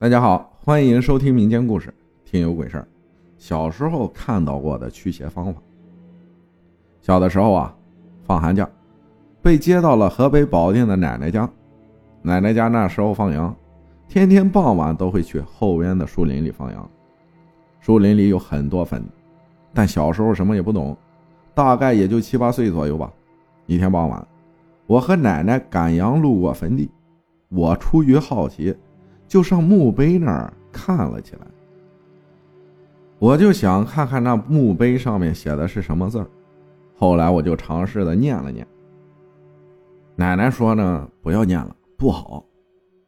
大家好，欢迎收听民间故事，听有鬼事儿。小时候看到过的驱邪方法。小的时候啊，放寒假，被接到了河北保定的奶奶家。奶奶家那时候放羊，天天傍晚都会去后边的树林里放羊。树林里有很多坟，但小时候什么也不懂，大概也就七八岁左右吧。一天傍晚，我和奶奶赶羊路过坟地，我出于好奇。就上墓碑那儿看了起来，我就想看看那墓碑上面写的是什么字儿。后来我就尝试的念了念。奶奶说呢，不要念了，不好，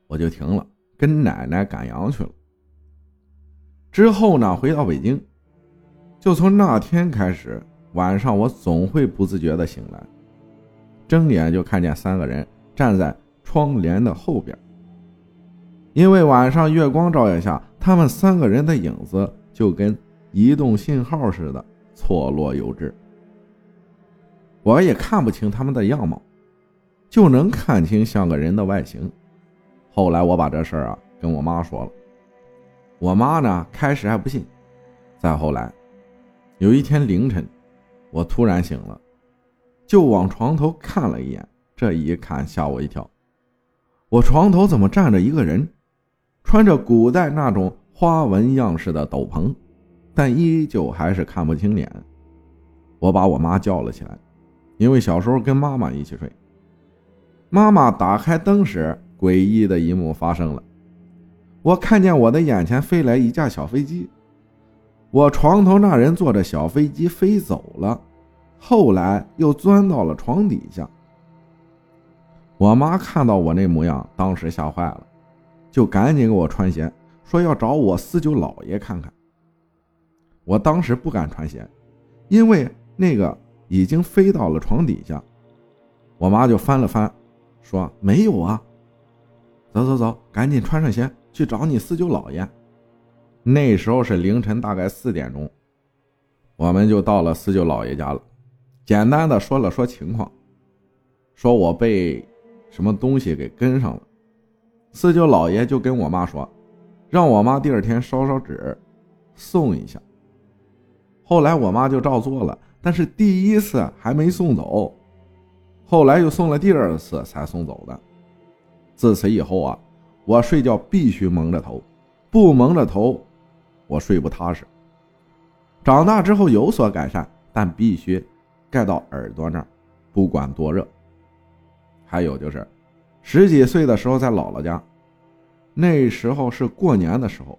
我就停了，跟奶奶赶羊去了。之后呢，回到北京，就从那天开始，晚上我总会不自觉的醒来，睁眼就看见三个人站在窗帘的后边。因为晚上月光照耀下，他们三个人的影子就跟移动信号似的错落有致。我也看不清他们的样貌，就能看清像个人的外形。后来我把这事儿啊跟我妈说了，我妈呢开始还不信。再后来，有一天凌晨，我突然醒了，就往床头看了一眼，这一看吓我一跳，我床头怎么站着一个人？穿着古代那种花纹样式的斗篷，但依旧还是看不清脸。我把我妈叫了起来，因为小时候跟妈妈一起睡。妈妈打开灯时，诡异的一幕发生了。我看见我的眼前飞来一架小飞机，我床头那人坐着小飞机飞走了，后来又钻到了床底下。我妈看到我那模样，当时吓坏了。就赶紧给我穿鞋，说要找我四舅姥爷看看。我当时不敢穿鞋，因为那个已经飞到了床底下。我妈就翻了翻，说没有啊。走走走，赶紧穿上鞋去找你四舅姥爷。那时候是凌晨大概四点钟，我们就到了四舅姥爷家了。简单的说了说情况，说我被什么东西给跟上了。四舅老爷就跟我妈说，让我妈第二天烧烧纸，送一下。后来我妈就照做了，但是第一次还没送走，后来又送了第二次才送走的。自此以后啊，我睡觉必须蒙着头，不蒙着头，我睡不踏实。长大之后有所改善，但必须盖到耳朵那儿，不管多热。还有就是。十几岁的时候，在姥姥家，那时候是过年的时候，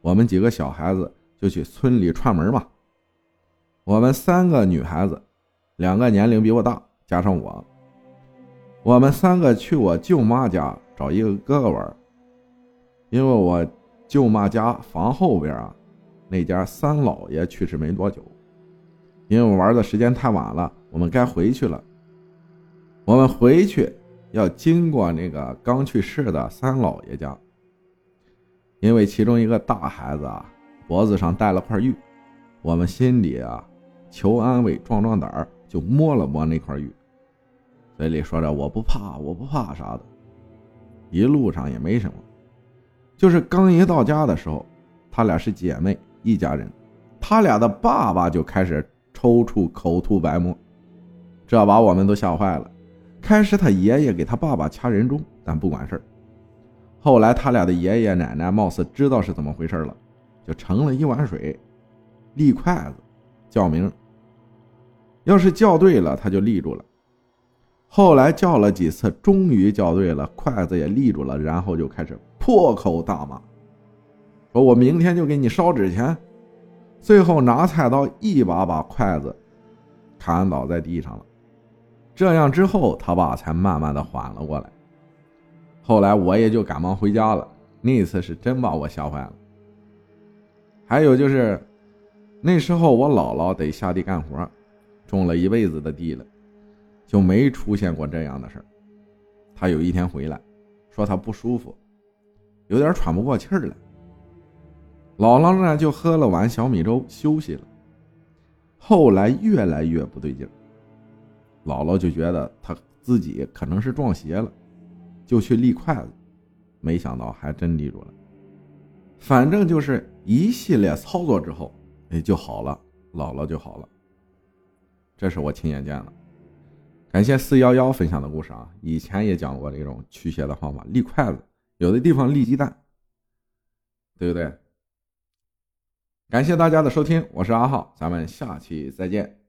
我们几个小孩子就去村里串门嘛。我们三个女孩子，两个年龄比我大，加上我，我们三个去我舅妈家找一个哥哥玩。因为我舅妈家房后边啊，那家三老爷去世没多久，因为我玩的时间太晚了，我们该回去了。我们回去。要经过那个刚去世的三老爷家，因为其中一个大孩子啊脖子上带了块玉，我们心里啊求安慰壮壮胆儿，就摸了摸那块玉，嘴里说着我不怕我不怕啥的，一路上也没什么，就是刚一到家的时候，他俩是姐妹一家人，他俩的爸爸就开始抽搐口吐白沫，这把我们都吓坏了。开始他爷爷给他爸爸掐人中，但不管事儿。后来他俩的爷爷奶奶貌似知道是怎么回事了，就盛了一碗水，立筷子，叫名。要是叫对了，他就立住了。后来叫了几次，终于叫对了，筷子也立住了，然后就开始破口大骂，说我明天就给你烧纸钱。最后拿菜刀一把把筷子砍倒在地上了。这样之后，他爸才慢慢的缓了过来。后来我也就赶忙回家了。那次是真把我吓坏了。还有就是，那时候我姥姥得下地干活，种了一辈子的地了，就没出现过这样的事儿。她有一天回来，说她不舒服，有点喘不过气儿来。姥姥呢就喝了碗小米粥休息了。后来越来越不对劲儿。姥姥就觉得他自己可能是撞邪了，就去立筷子，没想到还真立住了。反正就是一系列操作之后，哎，就好了，姥姥就好了。这是我亲眼见的。感谢四幺幺分享的故事啊，以前也讲过这种驱邪的方法，立筷子，有的地方立鸡蛋，对不对？感谢大家的收听，我是阿浩，咱们下期再见。